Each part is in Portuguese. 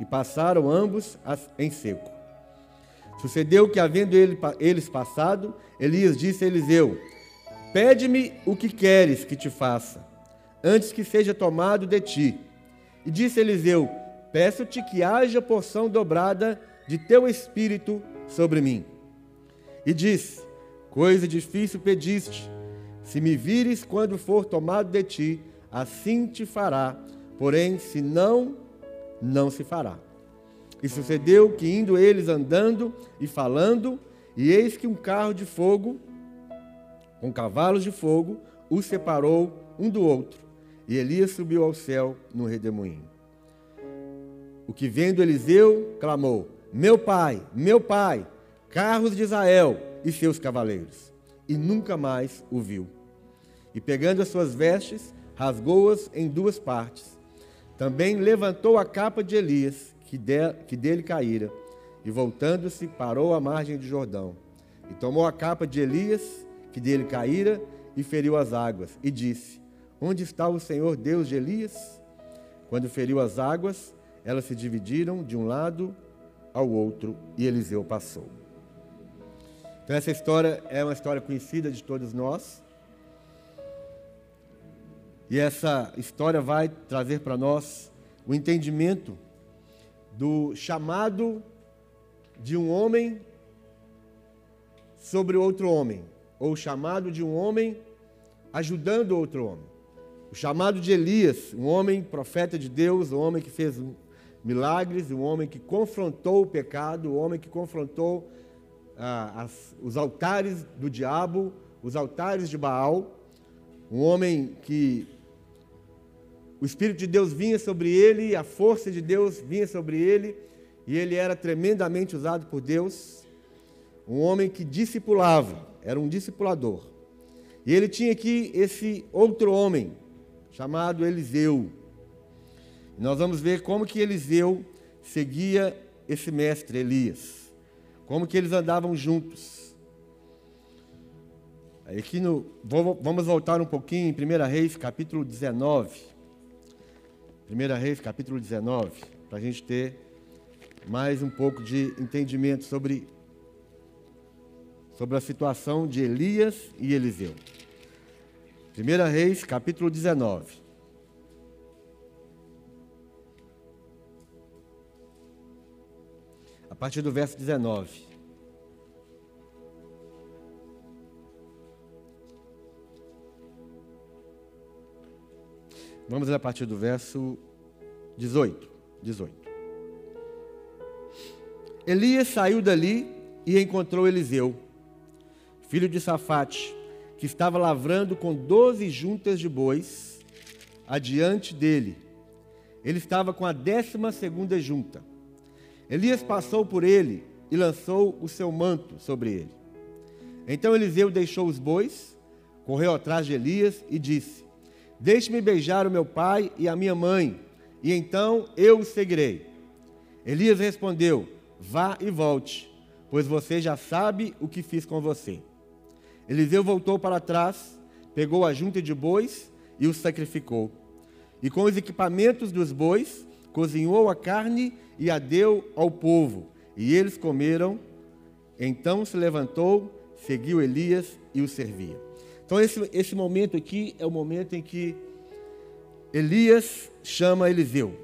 e passaram ambos em seco. Sucedeu que, havendo ele, eles passado, Elias disse a Eliseu: Pede-me o que queres que te faça, antes que seja tomado de ti. E disse Eliseu: Peço-te que haja porção dobrada de teu espírito sobre mim. E disse: Coisa difícil pediste. Se me vires quando for tomado de ti, assim te fará. Porém, se não, não se fará. E sucedeu que, indo eles andando e falando, e eis que um carro de fogo, com cavalos de fogo, os separou um do outro. E Elias subiu ao céu no redemoinho. O que vendo Eliseu, clamou: Meu pai, meu pai, carros de Israel e seus cavaleiros. E nunca mais o viu. E pegando as suas vestes, rasgou-as em duas partes. Também levantou a capa de Elias que, de, que dele caíra, e voltando-se, parou à margem de Jordão. E tomou a capa de Elias, que dele caíra, e feriu as águas, e disse: Onde está o Senhor Deus de Elias? Quando feriu as águas, elas se dividiram de um lado ao outro, e Eliseu passou. Então, essa história é uma história conhecida de todos nós. E essa história vai trazer para nós o entendimento do chamado de um homem sobre outro homem, ou o chamado de um homem ajudando outro homem. O chamado de Elias, um homem profeta de Deus, um homem que fez milagres, um homem que confrontou o pecado, um homem que confrontou ah, as, os altares do diabo, os altares de Baal, um homem que o Espírito de Deus vinha sobre ele, a força de Deus vinha sobre ele, e ele era tremendamente usado por Deus. Um homem que discipulava, era um discipulador. E ele tinha aqui esse outro homem, chamado Eliseu. E nós vamos ver como que Eliseu seguia esse mestre Elias. Como que eles andavam juntos. Aqui no, vamos voltar um pouquinho em 1 Reis, capítulo 19. 1 Reis, capítulo 19, para a gente ter mais um pouco de entendimento sobre, sobre a situação de Elias e Eliseu. 1 Reis, capítulo 19. A partir do verso 19. Vamos a partir do verso 18. 18. Elias saiu dali e encontrou Eliseu, filho de Safate, que estava lavrando com doze juntas de bois adiante dele. Ele estava com a décima segunda junta. Elias passou por ele e lançou o seu manto sobre ele. Então Eliseu deixou os bois, correu atrás de Elias e disse: Deixe-me beijar o meu pai e a minha mãe, e então eu o seguirei. Elias respondeu: Vá e volte, pois você já sabe o que fiz com você. Eliseu voltou para trás, pegou a junta de bois e os sacrificou. E com os equipamentos dos bois, cozinhou a carne e a deu ao povo. E eles comeram. Então se levantou, seguiu Elias e o servia. Então, esse, esse momento aqui é o momento em que Elias chama Eliseu.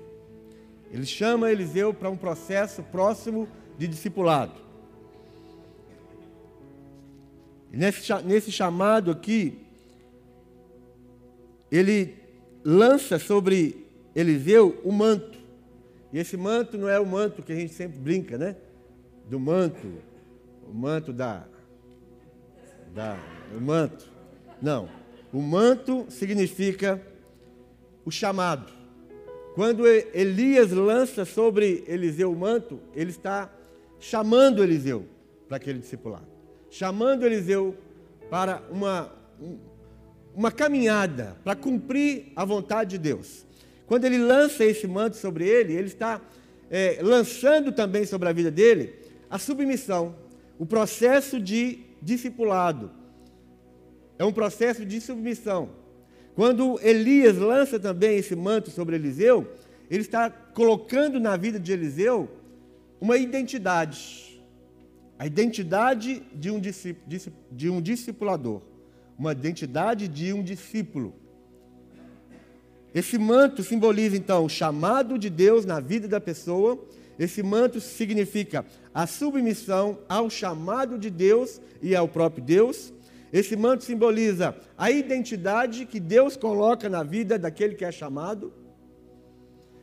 Ele chama Eliseu para um processo próximo de discipulado. Nesse, nesse chamado aqui, ele lança sobre Eliseu o manto. E esse manto não é o manto que a gente sempre brinca, né? Do manto, o manto da, da o manto não. O manto significa o chamado. Quando Elias lança sobre Eliseu o manto, ele está chamando Eliseu para aquele discipulado. Chamando Eliseu para uma, uma caminhada, para cumprir a vontade de Deus. Quando ele lança esse manto sobre ele, ele está é, lançando também sobre a vida dele a submissão, o processo de discipulado é um processo de submissão. Quando Elias lança também esse manto sobre Eliseu, ele está colocando na vida de Eliseu uma identidade. A identidade de um, de um discipulador. Uma identidade de um discípulo. Esse manto simboliza, então, o chamado de Deus na vida da pessoa. Esse manto significa a submissão ao chamado de Deus e ao próprio Deus. Esse manto simboliza a identidade que Deus coloca na vida daquele que é chamado.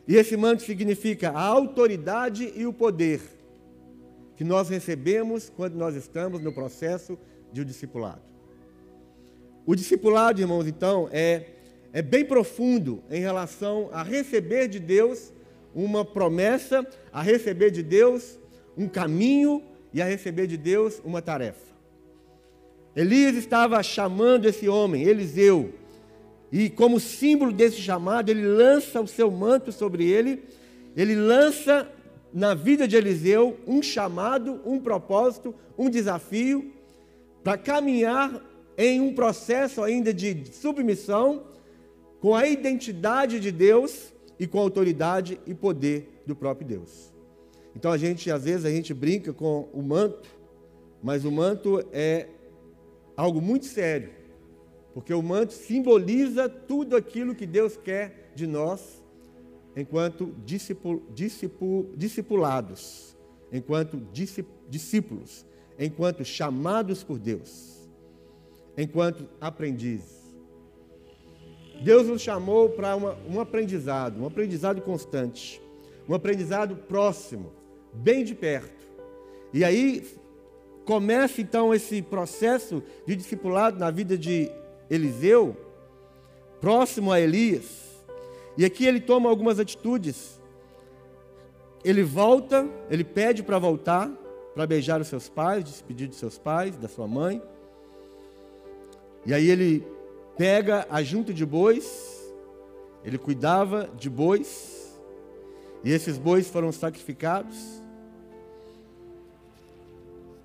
E esse manto significa a autoridade e o poder que nós recebemos quando nós estamos no processo de um discipulado. O discipulado, irmãos, então, é, é bem profundo em relação a receber de Deus uma promessa, a receber de Deus um caminho e a receber de Deus uma tarefa. Elias estava chamando esse homem, Eliseu, e como símbolo desse chamado, ele lança o seu manto sobre ele, ele lança na vida de Eliseu um chamado, um propósito, um desafio para caminhar em um processo ainda de submissão com a identidade de Deus e com a autoridade e poder do próprio Deus. Então a gente às vezes a gente brinca com o manto, mas o manto é algo muito sério, porque o manto simboliza tudo aquilo que Deus quer de nós enquanto discipulados, enquanto discípulos, enquanto chamados por Deus, enquanto aprendizes. Deus nos chamou para um aprendizado, um aprendizado constante, um aprendizado próximo, bem de perto. E aí Começa então esse processo de discipulado na vida de Eliseu, próximo a Elias. E aqui ele toma algumas atitudes. Ele volta, ele pede para voltar, para beijar os seus pais, despedir de seus pais, da sua mãe. E aí ele pega a junta de bois, ele cuidava de bois, e esses bois foram sacrificados.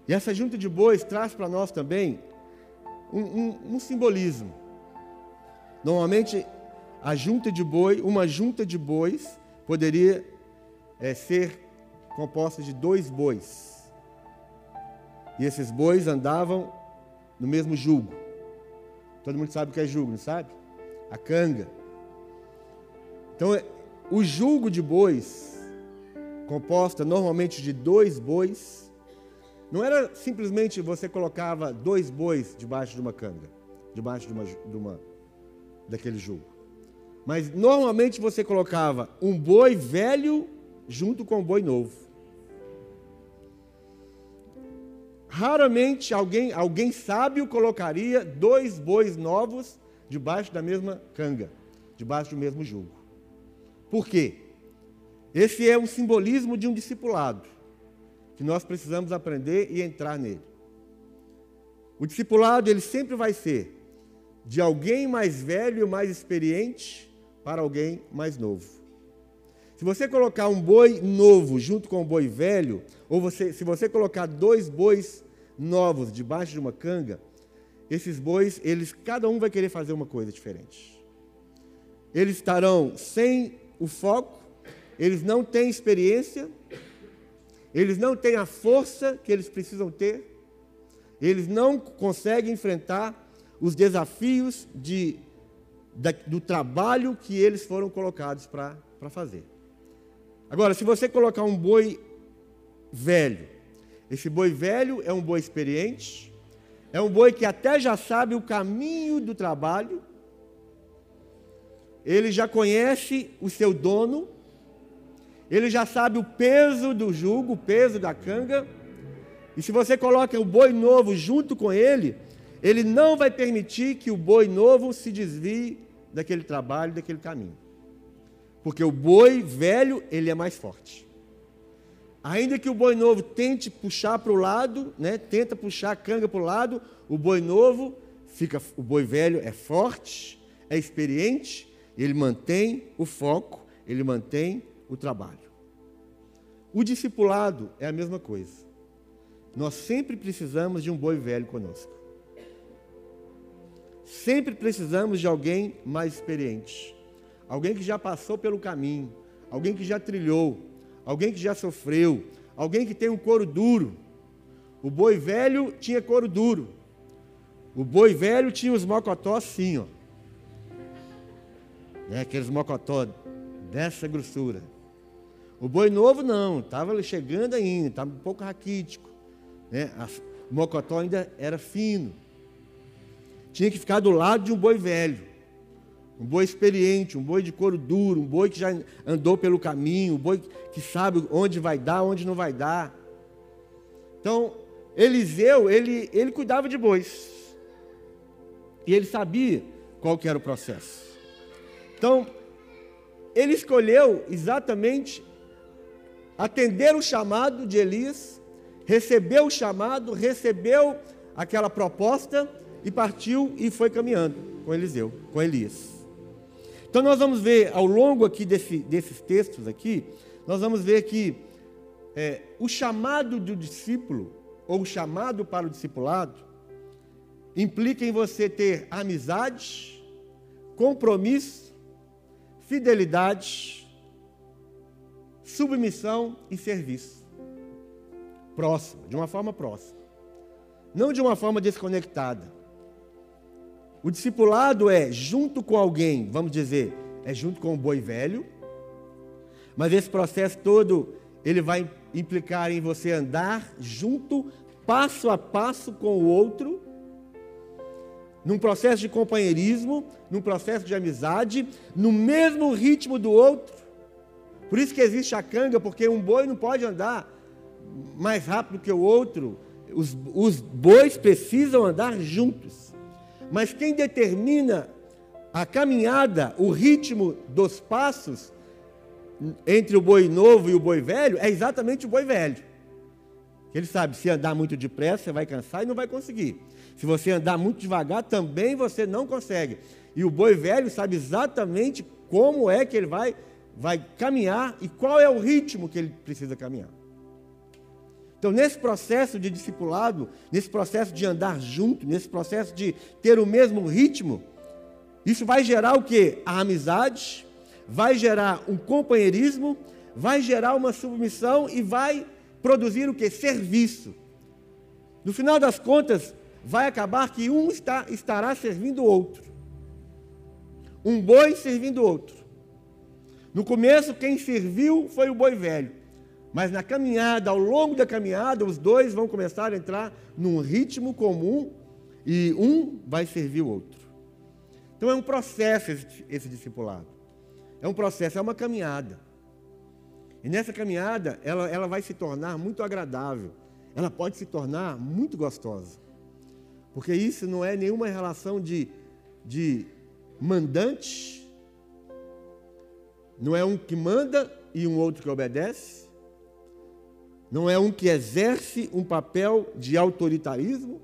E essa junta de bois traz para nós também um, um, um, simbolismo. Normalmente, a junta de boi, uma junta de bois, poderia é, ser composta de dois bois. E esses bois andavam no mesmo jugo. Todo mundo sabe o que é jugo, não sabe? A canga. Então, é, o jugo de bois, composta normalmente de dois bois, não era simplesmente você colocava dois bois debaixo de uma canga, debaixo de uma, de uma daquele jugo. Mas normalmente você colocava um boi velho junto com um boi novo. Raramente alguém, alguém sábio colocaria dois bois novos debaixo da mesma canga, debaixo do mesmo jugo. Por quê? Esse é um simbolismo de um discipulado que nós precisamos aprender e entrar nele. O discipulado ele sempre vai ser de alguém mais velho, mais experiente, para alguém mais novo. Se você colocar um boi novo junto com um boi velho, ou você, se você colocar dois bois novos debaixo de uma canga, esses bois, eles cada um vai querer fazer uma coisa diferente. Eles estarão sem o foco, eles não têm experiência, eles não têm a força que eles precisam ter, eles não conseguem enfrentar os desafios de, do trabalho que eles foram colocados para fazer. Agora, se você colocar um boi velho, esse boi velho é um boi experiente, é um boi que até já sabe o caminho do trabalho, ele já conhece o seu dono, ele já sabe o peso do jugo, o peso da canga. E se você coloca o boi novo junto com ele, ele não vai permitir que o boi novo se desvie daquele trabalho, daquele caminho. Porque o boi velho, ele é mais forte. Ainda que o boi novo tente puxar para o lado, né, tenta puxar a canga para o lado, o boi novo fica, o boi velho é forte, é experiente, ele mantém o foco, ele mantém o trabalho. O discipulado é a mesma coisa. Nós sempre precisamos de um boi velho conosco. Sempre precisamos de alguém mais experiente. Alguém que já passou pelo caminho. alguém que já trilhou, alguém que já sofreu, alguém que tem um couro duro. O boi velho tinha couro duro. O boi velho tinha os mocotós assim, ó. Né, aqueles mocotó dessa grossura. O boi novo não, estava chegando ainda, estava um pouco raquítico. Né? O mocotó ainda era fino. Tinha que ficar do lado de um boi velho. Um boi experiente, um boi de couro duro, um boi que já andou pelo caminho, um boi que sabe onde vai dar, onde não vai dar. Então, Eliseu, ele, ele cuidava de bois. E ele sabia qual que era o processo. Então, ele escolheu exatamente atender o chamado de Elias, recebeu o chamado, recebeu aquela proposta e partiu e foi caminhando com Eliseu, com Elias. Então nós vamos ver ao longo aqui desse, desses textos aqui, nós vamos ver que é, o chamado do discípulo, ou o chamado para o discipulado, implica em você ter amizade, compromisso, fidelidade, submissão e serviço. Próximo, de uma forma próxima. Não de uma forma desconectada. O discipulado é junto com alguém, vamos dizer, é junto com o boi velho, mas esse processo todo, ele vai implicar em você andar junto, passo a passo com o outro, num processo de companheirismo, num processo de amizade, no mesmo ritmo do outro, por isso que existe a canga, porque um boi não pode andar mais rápido que o outro. Os, os bois precisam andar juntos. Mas quem determina a caminhada, o ritmo dos passos entre o boi novo e o boi velho é exatamente o boi velho. Ele sabe, se andar muito depressa, você vai cansar e não vai conseguir. Se você andar muito devagar, também você não consegue. E o boi velho sabe exatamente como é que ele vai vai caminhar e qual é o ritmo que ele precisa caminhar. Então, nesse processo de discipulado, nesse processo de andar junto, nesse processo de ter o mesmo ritmo, isso vai gerar o que? A amizade, vai gerar um companheirismo, vai gerar uma submissão e vai produzir o que? Serviço. No final das contas, vai acabar que um está, estará servindo o outro. Um boi servindo o outro. No começo, quem serviu foi o boi velho. Mas na caminhada, ao longo da caminhada, os dois vão começar a entrar num ritmo comum e um vai servir o outro. Então é um processo esse, esse discipulado. É um processo, é uma caminhada. E nessa caminhada, ela, ela vai se tornar muito agradável. Ela pode se tornar muito gostosa. Porque isso não é nenhuma relação de, de mandante não é um que manda e um outro que obedece. Não é um que exerce um papel de autoritarismo.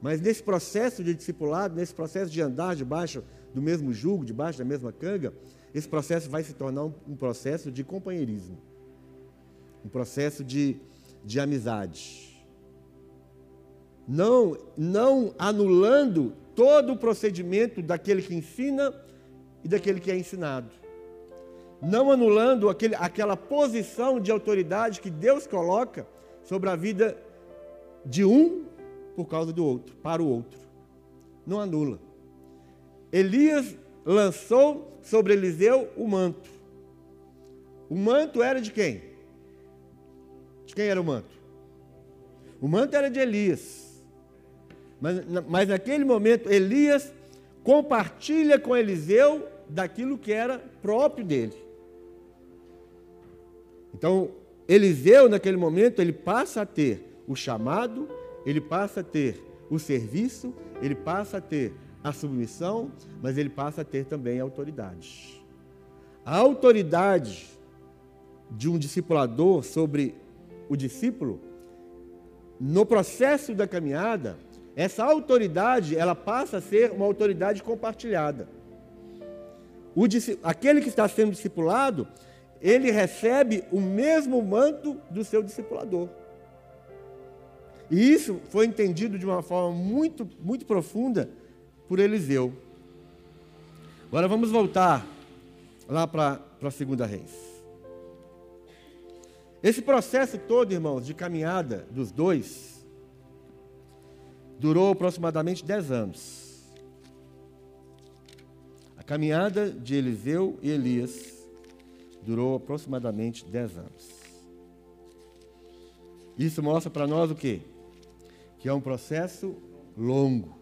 Mas nesse processo de discipulado, nesse processo de andar debaixo do mesmo jugo, debaixo da mesma canga, esse processo vai se tornar um, processo de companheirismo, um processo de, de amizade. Não, não anulando todo o procedimento daquele que ensina e daquele que é ensinado não anulando aquele, aquela posição de autoridade que Deus coloca sobre a vida de um por causa do outro, para o outro. Não anula. Elias lançou sobre Eliseu o manto. O manto era de quem? De quem era o manto? O manto era de Elias. Mas, mas naquele momento, Elias compartilha com Eliseu daquilo que era próprio dele. Então, Eliseu, naquele momento, ele passa a ter o chamado, ele passa a ter o serviço, ele passa a ter a submissão, mas ele passa a ter também a autoridade. A autoridade de um discipulador sobre o discípulo, no processo da caminhada, essa autoridade ela passa a ser uma autoridade compartilhada. O, aquele que está sendo discipulado, ele recebe o mesmo manto do seu discipulador. E isso foi entendido de uma forma muito, muito profunda por Eliseu. Agora vamos voltar lá para a segunda reis. Esse processo todo, irmãos, de caminhada dos dois, durou aproximadamente 10 anos. A caminhada de Eliseu e Elias durou aproximadamente 10 anos. Isso mostra para nós o quê? Que é um processo longo.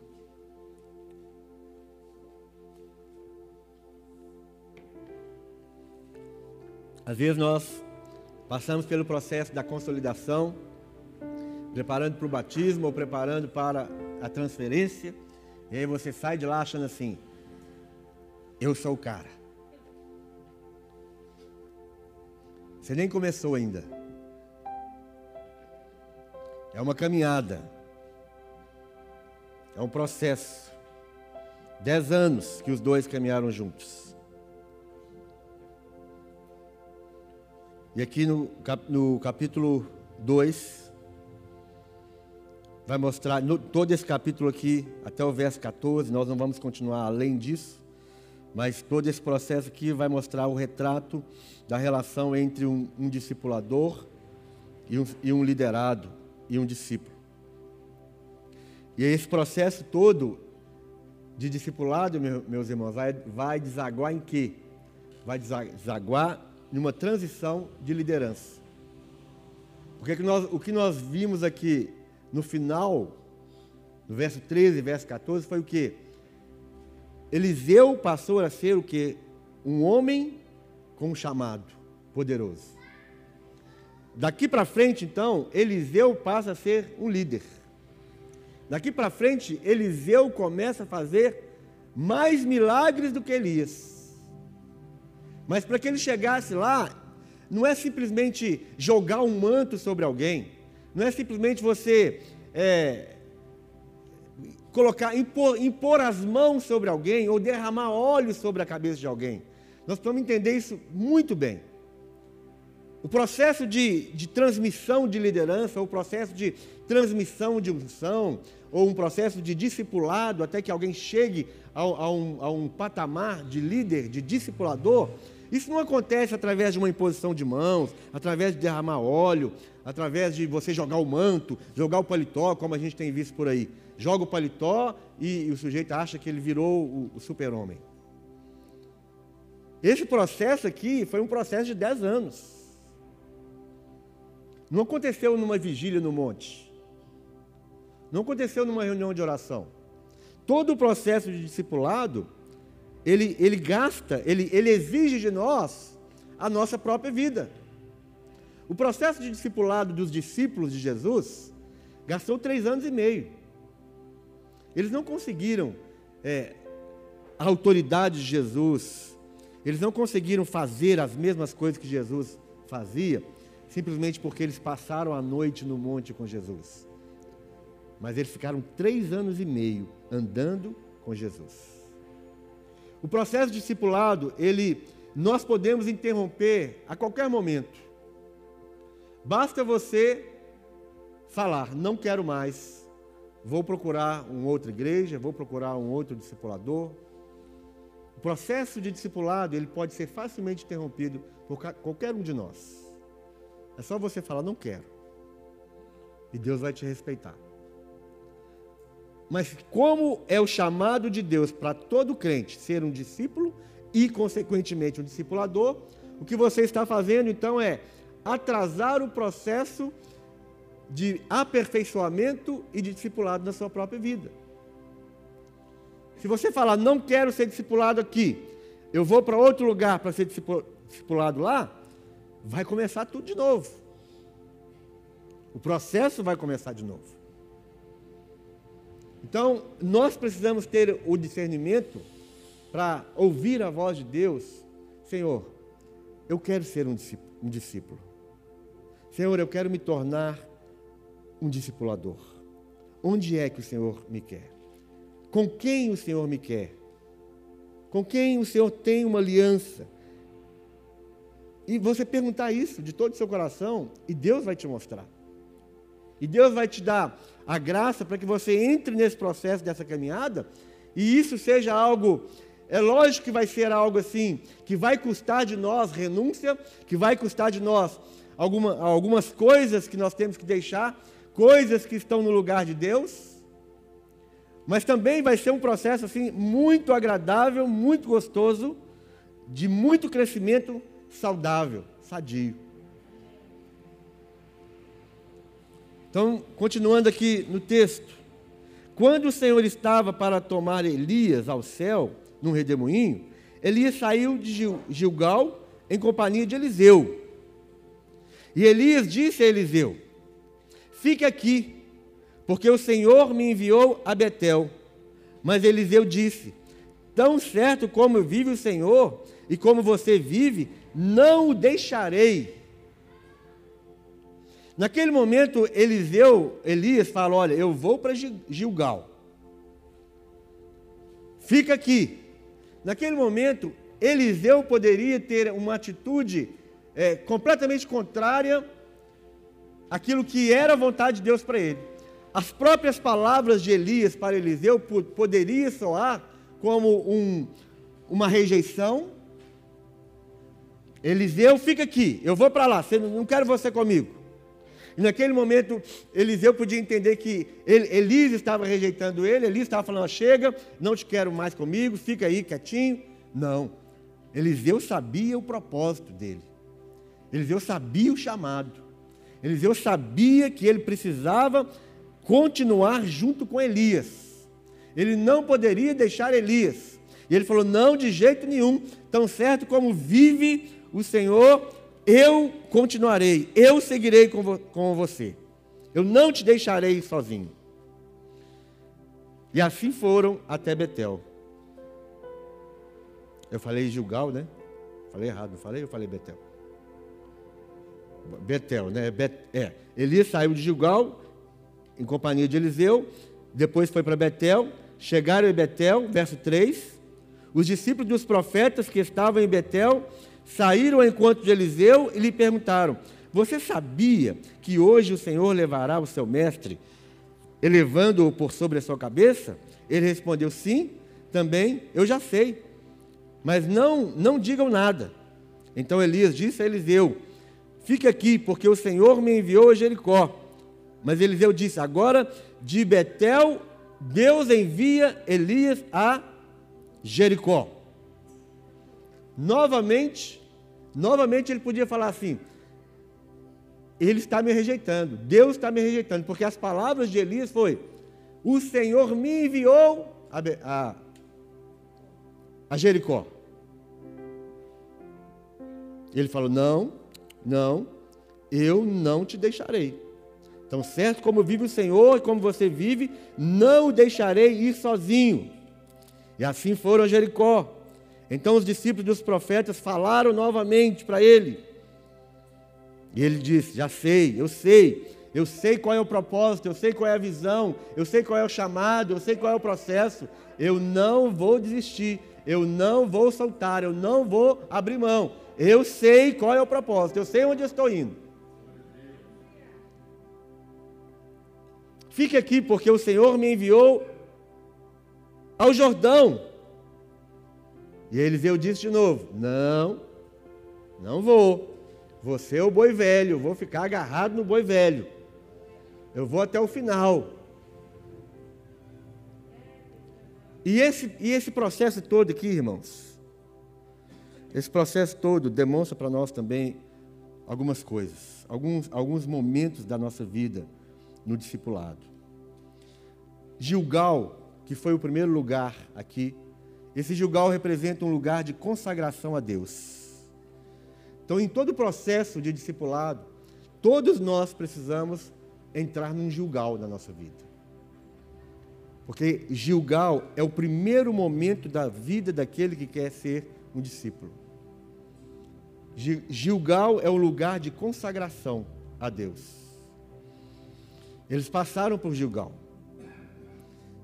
Às vezes nós passamos pelo processo da consolidação, preparando para o batismo ou preparando para a transferência, e aí você sai de lá achando assim: eu sou o cara. Você nem começou ainda. É uma caminhada. É um processo. Dez anos que os dois caminharam juntos. E aqui no, no capítulo 2, vai mostrar, no, todo esse capítulo aqui, até o verso 14, nós não vamos continuar além disso, mas todo esse processo aqui vai mostrar o retrato da relação entre um, um discipulador e um, e um liderado e um discípulo. E esse processo todo de discipulado, meus irmãos, vai, vai desaguar em quê? Vai desaguar numa transição de liderança. Porque que nós, o que nós vimos aqui no final, no verso 13 e verso 14, foi o que? Eliseu passou a ser o que? Um homem com um chamado poderoso. Daqui para frente, então, Eliseu passa a ser um líder. Daqui para frente, Eliseu começa a fazer mais milagres do que Elias. Mas para que ele chegasse lá, não é simplesmente jogar um manto sobre alguém, não é simplesmente você é, colocar, impor, impor as mãos sobre alguém ou derramar óleo sobre a cabeça de alguém. Nós precisamos entender isso muito bem. O processo de, de transmissão de liderança, o processo de transmissão de unção, ou um processo de discipulado até que alguém chegue a, a, um, a um patamar de líder, de discipulador, isso não acontece através de uma imposição de mãos, através de derramar óleo, através de você jogar o manto, jogar o paletó, como a gente tem visto por aí. Joga o paletó e, e o sujeito acha que ele virou o, o super-homem. Esse processo aqui foi um processo de 10 anos. Não aconteceu numa vigília no monte. Não aconteceu numa reunião de oração. Todo o processo de discipulado ele, ele gasta, ele, ele exige de nós a nossa própria vida. O processo de discipulado dos discípulos de Jesus gastou três anos e meio. Eles não conseguiram é, a autoridade de Jesus, eles não conseguiram fazer as mesmas coisas que Jesus fazia, simplesmente porque eles passaram a noite no monte com Jesus. Mas eles ficaram três anos e meio andando com Jesus. O processo discipulado, ele, nós podemos interromper a qualquer momento. Basta você falar, não quero mais, vou procurar uma outra igreja, vou procurar um outro discipulador. O processo de discipulado, ele pode ser facilmente interrompido por qualquer um de nós. É só você falar, não quero. E Deus vai te respeitar. Mas como é o chamado de Deus para todo crente ser um discípulo e, consequentemente, um discipulador, o que você está fazendo então é atrasar o processo de aperfeiçoamento e de discipulado na sua própria vida. Se você falar, não quero ser discipulado aqui, eu vou para outro lugar para ser discipulado lá, vai começar tudo de novo. O processo vai começar de novo. Então, nós precisamos ter o discernimento para ouvir a voz de Deus. Senhor, eu quero ser um discípulo. Senhor, eu quero me tornar um discipulador. Onde é que o Senhor me quer? Com quem o Senhor me quer? Com quem o Senhor tem uma aliança? E você perguntar isso de todo o seu coração, e Deus vai te mostrar. E Deus vai te dar a graça para que você entre nesse processo dessa caminhada e isso seja algo é lógico que vai ser algo assim, que vai custar de nós renúncia, que vai custar de nós alguma, algumas coisas que nós temos que deixar, coisas que estão no lugar de Deus. Mas também vai ser um processo assim muito agradável, muito gostoso, de muito crescimento saudável, sadio. Então, continuando aqui no texto. Quando o Senhor estava para tomar Elias ao céu, num redemoinho, Elias saiu de Gilgal em companhia de Eliseu. E Elias disse a Eliseu: Fique aqui, porque o Senhor me enviou a Betel. Mas Eliseu disse: Tão certo como vive o Senhor e como você vive, não o deixarei. Naquele momento, Eliseu, Elias fala: Olha, eu vou para Gilgal. Fica aqui. Naquele momento, Eliseu poderia ter uma atitude é, completamente contrária àquilo que era a vontade de Deus para ele. As próprias palavras de Elias para Eliseu poderiam soar como um, uma rejeição. Eliseu, fica aqui, eu vou para lá, não quero você comigo. E naquele momento, Eliseu podia entender que Elias estava rejeitando ele, Elias estava falando: chega, não te quero mais comigo, fica aí quietinho. Não. Eliseu sabia o propósito dele. Eliseu sabia o chamado. Eliseu sabia que ele precisava continuar junto com Elias. Ele não poderia deixar Elias. E ele falou: não, de jeito nenhum. Tão certo como vive o Senhor, eu continuarei, eu seguirei com, vo com você. Eu não te deixarei sozinho. E assim foram até Betel. Eu falei Gilgal, né? Falei errado, não falei? Eu falei Betel. Betel, né? Bet é. Elias saiu de Gilgal em companhia de Eliseu, depois foi para Betel, chegaram em Betel, verso 3. Os discípulos dos profetas que estavam em Betel saíram ao encontro de Eliseu e lhe perguntaram: Você sabia que hoje o Senhor levará o seu mestre, elevando-o por sobre a sua cabeça? Ele respondeu: Sim, também eu já sei. Mas não, não digam nada. Então Elias disse a Eliseu: Fique aqui, porque o Senhor me enviou a Jericó. Mas Eliseu disse: Agora de Betel, Deus envia Elias a Jericó. Novamente, novamente ele podia falar assim: ele está me rejeitando, Deus está me rejeitando, porque as palavras de Elias foi: o Senhor me enviou a, a, a Jericó. Ele falou: não, não, eu não te deixarei. Então, certo como vive o Senhor e como você vive, não o deixarei ir sozinho. E assim foram a Jericó. Então os discípulos dos profetas falaram novamente para ele. E ele disse: Já sei, eu sei, eu sei qual é o propósito, eu sei qual é a visão, eu sei qual é o chamado, eu sei qual é o processo. Eu não vou desistir, eu não vou soltar, eu não vou abrir mão. Eu sei qual é o propósito, eu sei onde eu estou indo. Fique aqui, porque o Senhor me enviou ao Jordão e Eliseu disse de novo: Não, não vou. Você é o boi velho, vou ficar agarrado no boi velho. Eu vou até o final. E esse, e esse processo todo aqui, irmãos, esse processo todo demonstra para nós também algumas coisas, alguns, alguns momentos da nossa vida no discipulado. Gilgal, que foi o primeiro lugar aqui esse Gilgal representa um lugar de consagração a Deus. Então, em todo o processo de discipulado, todos nós precisamos entrar num Gilgal na nossa vida. Porque Gilgal é o primeiro momento da vida daquele que quer ser um discípulo. Gilgal é o lugar de consagração a Deus. Eles passaram por Gilgal.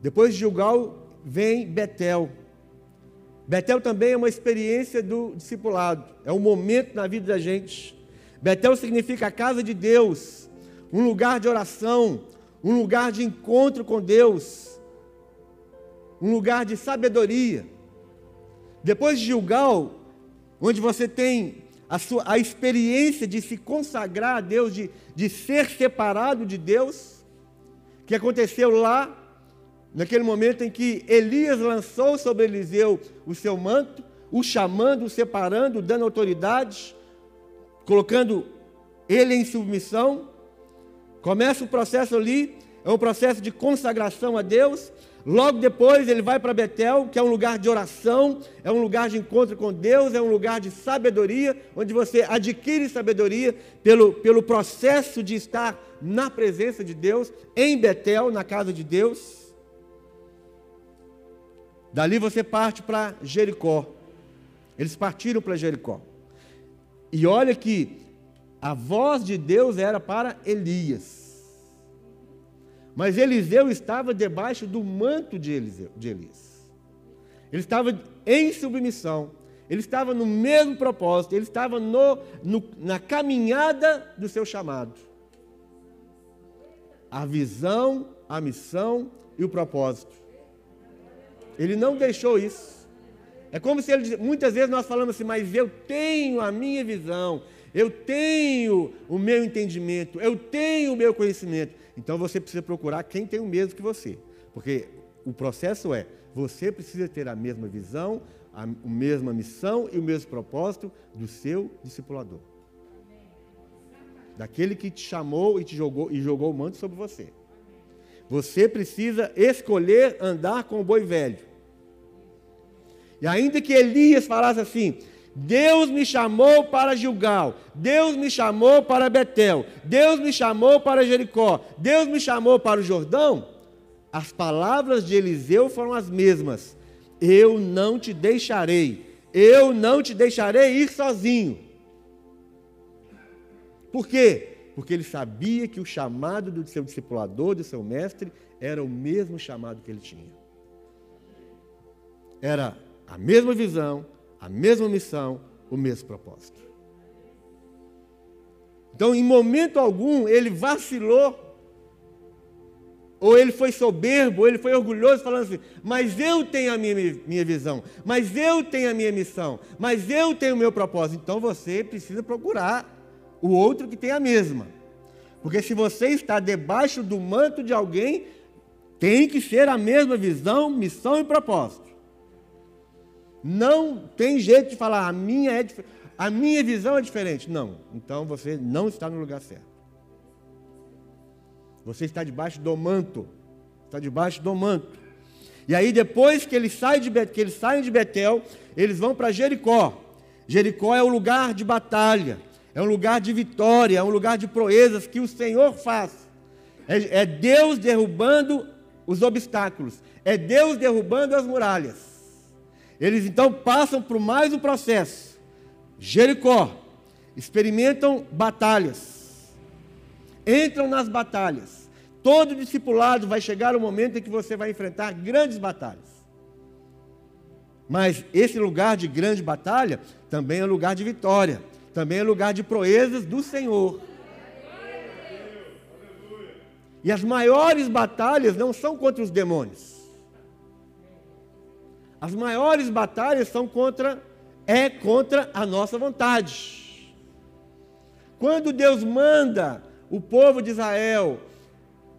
Depois de Gilgal vem Betel, Betel também é uma experiência do discipulado, é um momento na vida da gente. Betel significa a casa de Deus, um lugar de oração, um lugar de encontro com Deus, um lugar de sabedoria. Depois de Gilgal, onde você tem a, sua, a experiência de se consagrar a Deus, de, de ser separado de Deus, que aconteceu lá, naquele momento em que Elias lançou sobre Eliseu o seu manto, o chamando, o separando, dando autoridade, colocando ele em submissão. Começa o processo ali, é um processo de consagração a Deus. Logo depois ele vai para Betel, que é um lugar de oração, é um lugar de encontro com Deus, é um lugar de sabedoria, onde você adquire sabedoria pelo, pelo processo de estar na presença de Deus, em Betel, na casa de Deus. Dali você parte para Jericó. Eles partiram para Jericó. E olha que a voz de Deus era para Elias. Mas Eliseu estava debaixo do manto de, Eliseu, de Elias. Ele estava em submissão. Ele estava no mesmo propósito. Ele estava no, no, na caminhada do seu chamado. A visão, a missão e o propósito. Ele não deixou isso. É como se ele. Muitas vezes nós falamos assim, mas eu tenho a minha visão, eu tenho o meu entendimento, eu tenho o meu conhecimento. Então você precisa procurar quem tem o mesmo que você. Porque o processo é, você precisa ter a mesma visão, a, a mesma missão e o mesmo propósito do seu discipulador. Daquele que te chamou e te jogou e jogou o manto sobre você. Você precisa escolher andar com o boi velho. E ainda que Elias falasse assim: Deus me chamou para Gilgal, Deus me chamou para Betel, Deus me chamou para Jericó, Deus me chamou para o Jordão. As palavras de Eliseu foram as mesmas: Eu não te deixarei, eu não te deixarei ir sozinho. Por quê? Porque ele sabia que o chamado do seu discipulador, do seu mestre, era o mesmo chamado que ele tinha. Era a mesma visão, a mesma missão, o mesmo propósito. Então, em momento algum, ele vacilou, ou ele foi soberbo, ou ele foi orgulhoso, falando assim: Mas eu tenho a minha, minha visão, mas eu tenho a minha missão, mas eu tenho o meu propósito. Então você precisa procurar o outro que tem a mesma. Porque se você está debaixo do manto de alguém, tem que ser a mesma visão, missão e propósito. Não tem jeito de falar, a minha, é, a minha visão é diferente. Não. Então você não está no lugar certo. Você está debaixo do manto. Está debaixo do manto. E aí, depois que eles saem de, que eles saem de Betel, eles vão para Jericó. Jericó é o lugar de batalha, é um lugar de vitória, é um lugar de proezas que o Senhor faz. É, é Deus derrubando os obstáculos, é Deus derrubando as muralhas. Eles então passam por mais um processo. Jericó, experimentam batalhas, entram nas batalhas. Todo discipulado vai chegar o momento em que você vai enfrentar grandes batalhas. Mas esse lugar de grande batalha também é lugar de vitória, também é lugar de proezas do Senhor. E as maiores batalhas não são contra os demônios. As maiores batalhas são contra é contra a nossa vontade. Quando Deus manda o povo de Israel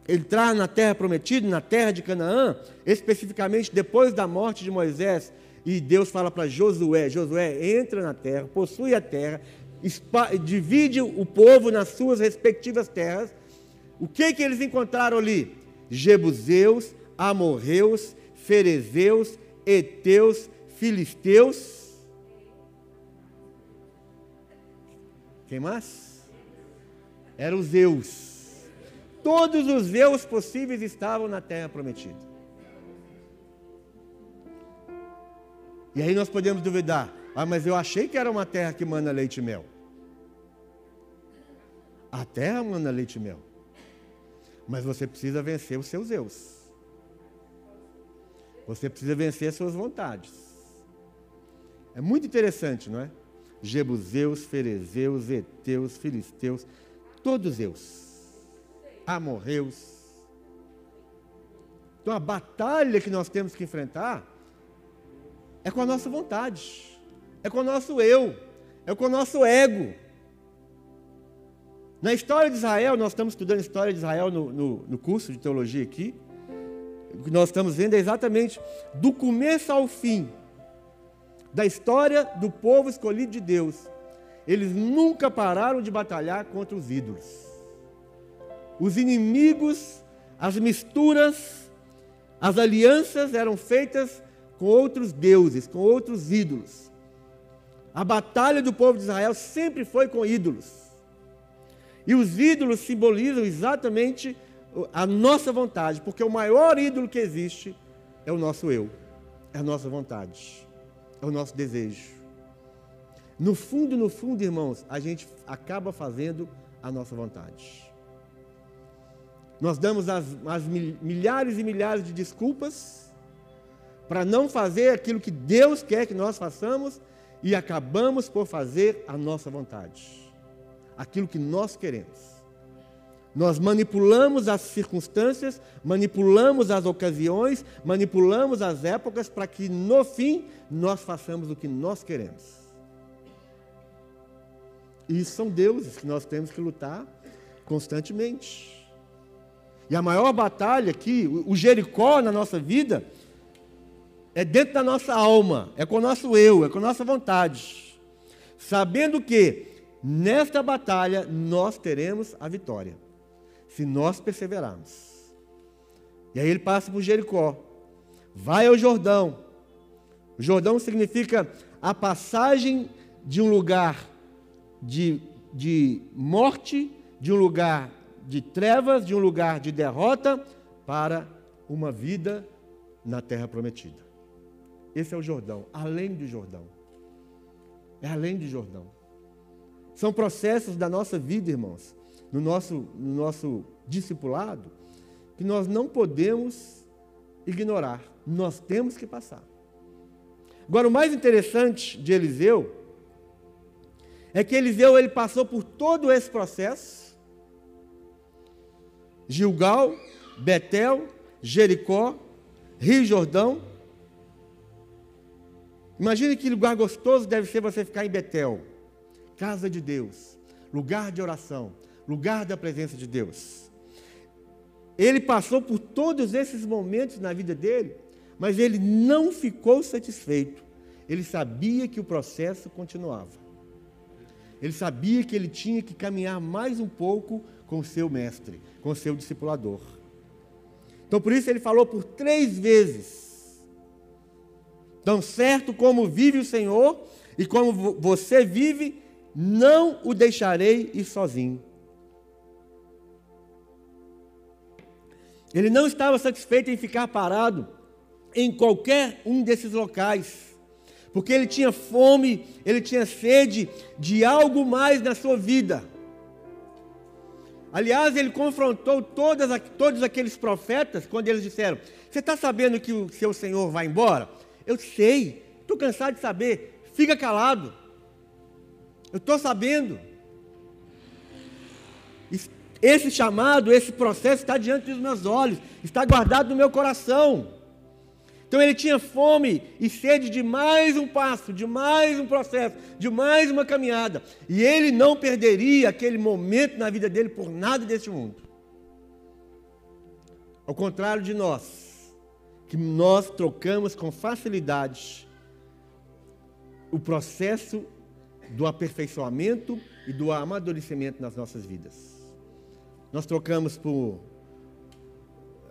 entrar na terra prometida, na terra de Canaã, especificamente depois da morte de Moisés, e Deus fala para Josué: Josué, entra na terra, possui a terra, divide o povo nas suas respectivas terras. O que, que eles encontraram ali? Jebuseus, amorreus, ferezeus heteus, filisteus. Quem mais? Eram os Zeus. Todos os Zeus possíveis estavam na terra prometida. E aí nós podemos duvidar. Ah, mas eu achei que era uma terra que manda leite e mel. A terra manda leite e mel. Mas você precisa vencer os seus Zeus. Você precisa vencer as suas vontades. É muito interessante, não é? Jebuseus, Ferezeus, Eteus, Filisteus, todos eus. Amorreus. Então a batalha que nós temos que enfrentar é com a nossa vontade, é com o nosso eu, é com o nosso ego. Na história de Israel, nós estamos estudando a história de Israel no, no, no curso de teologia aqui. O que nós estamos vendo é exatamente do começo ao fim da história do povo escolhido de Deus. Eles nunca pararam de batalhar contra os ídolos. Os inimigos, as misturas, as alianças eram feitas com outros deuses, com outros ídolos. A batalha do povo de Israel sempre foi com ídolos. E os ídolos simbolizam exatamente a nossa vontade, porque o maior ídolo que existe é o nosso eu, é a nossa vontade, é o nosso desejo. No fundo, no fundo, irmãos, a gente acaba fazendo a nossa vontade. Nós damos as, as milhares e milhares de desculpas para não fazer aquilo que Deus quer que nós façamos e acabamos por fazer a nossa vontade aquilo que nós queremos. Nós manipulamos as circunstâncias, manipulamos as ocasiões, manipulamos as épocas para que no fim nós façamos o que nós queremos. E são deuses que nós temos que lutar constantemente. E a maior batalha aqui, o Jericó na nossa vida, é dentro da nossa alma, é com o nosso eu, é com a nossa vontade. Sabendo que Nesta batalha nós teremos a vitória, se nós perseverarmos. E aí ele passa por Jericó, vai ao Jordão. O Jordão significa a passagem de um lugar de, de morte, de um lugar de trevas, de um lugar de derrota, para uma vida na terra prometida. Esse é o Jordão, além do Jordão. É além do Jordão. São processos da nossa vida, irmãos, no nosso, no nosso discipulado, que nós não podemos ignorar, nós temos que passar. Agora, o mais interessante de Eliseu é que Eliseu ele passou por todo esse processo. Gilgal, Betel, Jericó, Rio Jordão. Imagine que lugar gostoso deve ser você ficar em Betel casa de Deus, lugar de oração, lugar da presença de Deus. Ele passou por todos esses momentos na vida dele, mas ele não ficou satisfeito. Ele sabia que o processo continuava. Ele sabia que ele tinha que caminhar mais um pouco com seu mestre, com seu discipulador. Então, por isso, ele falou por três vezes: Tão certo como vive o Senhor e como você vive, não o deixarei ir sozinho. Ele não estava satisfeito em ficar parado em qualquer um desses locais, porque ele tinha fome, ele tinha sede de algo mais na sua vida. Aliás, ele confrontou todas, todos aqueles profetas quando eles disseram: Você está sabendo que o seu Senhor vai embora? Eu sei, estou cansado de saber, fica calado. Eu estou sabendo. Esse chamado, esse processo está diante dos meus olhos, está guardado no meu coração. Então ele tinha fome e sede de mais um passo, de mais um processo, de mais uma caminhada. E ele não perderia aquele momento na vida dele por nada deste mundo. Ao contrário de nós, que nós trocamos com facilidade o processo do aperfeiçoamento e do amadurecimento nas nossas vidas. Nós trocamos por.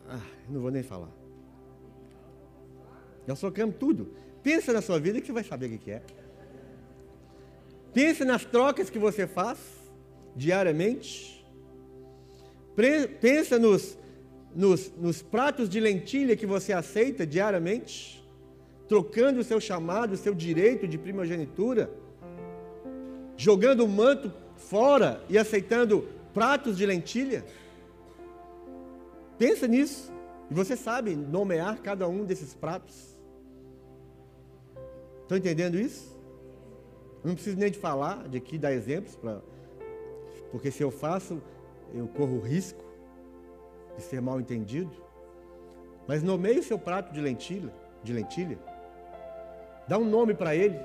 Ah, não vou nem falar. Nós trocamos tudo. Pensa na sua vida que você vai saber o que é. Pensa nas trocas que você faz diariamente. Pensa nos, nos, nos pratos de lentilha que você aceita diariamente, trocando o seu chamado, o seu direito de primogenitura jogando o manto fora e aceitando pratos de lentilha? Pensa nisso. E você sabe nomear cada um desses pratos. Estão entendendo isso? não preciso nem de falar, de aqui dar exemplos, pra, porque se eu faço, eu corro risco de ser mal entendido. Mas nomeie o seu prato de lentilha, de lentilha. Dá um nome para ele.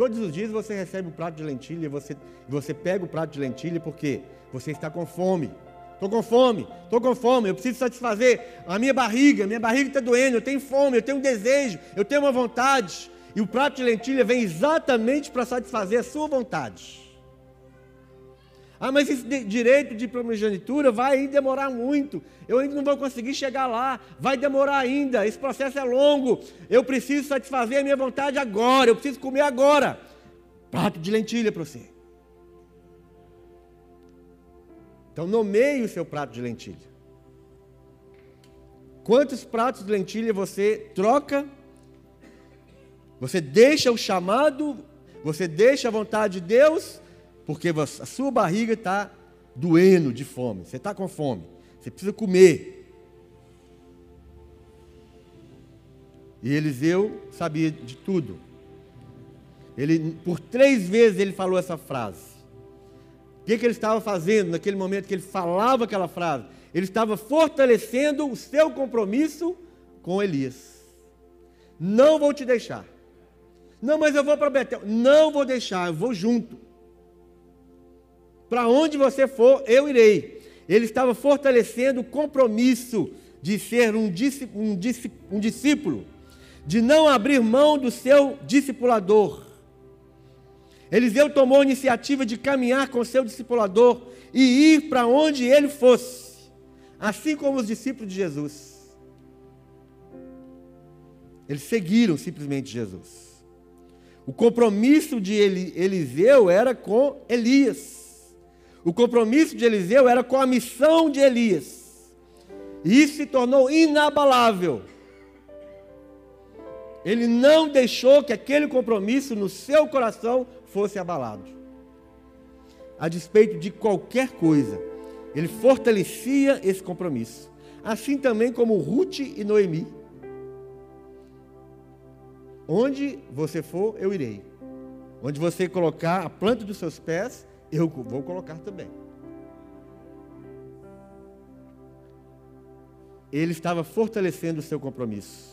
Todos os dias você recebe um prato de lentilha, você, você pega o prato de lentilha porque você está com fome. Estou com fome, estou com fome, eu preciso satisfazer a minha barriga, minha barriga está doendo, eu tenho fome, eu tenho um desejo, eu tenho uma vontade. E o prato de lentilha vem exatamente para satisfazer a sua vontade. Ah, mas esse direito de primogenitura vai demorar muito. Eu ainda não vou conseguir chegar lá. Vai demorar ainda. Esse processo é longo. Eu preciso satisfazer a minha vontade agora. Eu preciso comer agora. Prato de lentilha para você. Então nomeie o seu prato de lentilha. Quantos pratos de lentilha você troca? Você deixa o chamado, você deixa a vontade de Deus, porque a sua barriga está doendo de fome. Você está com fome. Você precisa comer. E Eliseu sabia de tudo. Ele, por três vezes ele falou essa frase. O que, que ele estava fazendo naquele momento que ele falava aquela frase? Ele estava fortalecendo o seu compromisso com Elias. Não vou te deixar. Não, mas eu vou para Betel. Não vou deixar, eu vou junto. Para onde você for, eu irei. Ele estava fortalecendo o compromisso de ser um, um, um discípulo, de não abrir mão do seu discipulador Eliseu tomou a iniciativa de caminhar com seu discipulador e ir para onde ele fosse, assim como os discípulos de Jesus. Eles seguiram simplesmente Jesus. O compromisso de Eliseu era com Elias. O compromisso de Eliseu era com a missão de Elias. E isso se tornou inabalável. Ele não deixou que aquele compromisso no seu coração fosse abalado. A despeito de qualquer coisa, ele fortalecia esse compromisso. Assim também como Ruth e Noemi. Onde você for, eu irei. Onde você colocar a planta dos seus pés, eu vou colocar também. Ele estava fortalecendo o seu compromisso.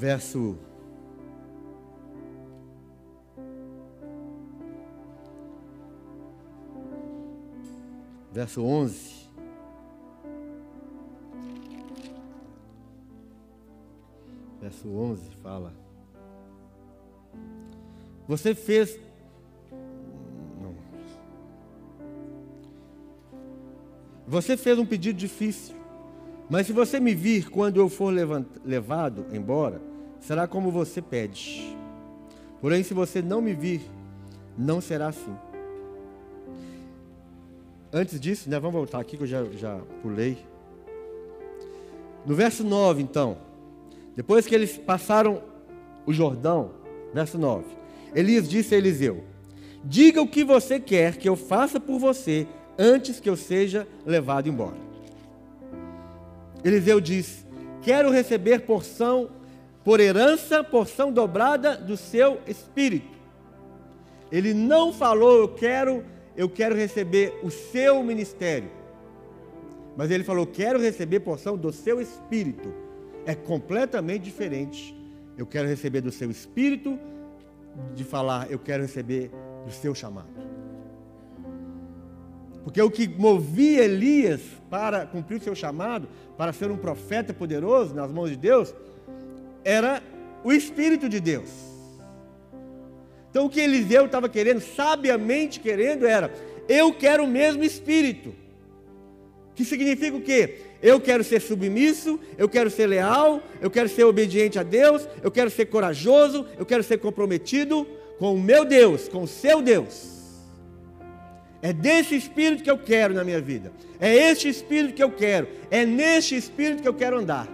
verso verso 11. Verso 11 fala: Você fez. Não. Você fez um pedido difícil, mas se você me vir quando eu for levado embora, será como você pede. Porém, se você não me vir, não será assim. Antes disso, né, vamos voltar aqui que eu já, já pulei. No verso 9, então, depois que eles passaram o Jordão, verso 9, Elias disse a Eliseu: Diga o que você quer que eu faça por você antes que eu seja levado embora. Eliseu disse: Quero receber porção por herança, porção dobrada do seu espírito. Ele não falou, eu quero, eu quero receber o seu ministério. Mas ele falou, quero receber porção do seu espírito. É completamente diferente. Eu quero receber do seu espírito, de falar, eu quero receber do seu chamado. Porque o que movia Elias para cumprir o seu chamado, para ser um profeta poderoso nas mãos de Deus, era o Espírito de Deus. Então o que Eliseu estava querendo, sabiamente querendo, era: eu quero o mesmo Espírito. Que significa o quê? Eu quero ser submisso, eu quero ser leal, eu quero ser obediente a Deus, eu quero ser corajoso, eu quero ser comprometido com o meu Deus, com o seu Deus. É desse espírito que eu quero na minha vida. É este espírito que eu quero. É neste espírito que eu quero andar.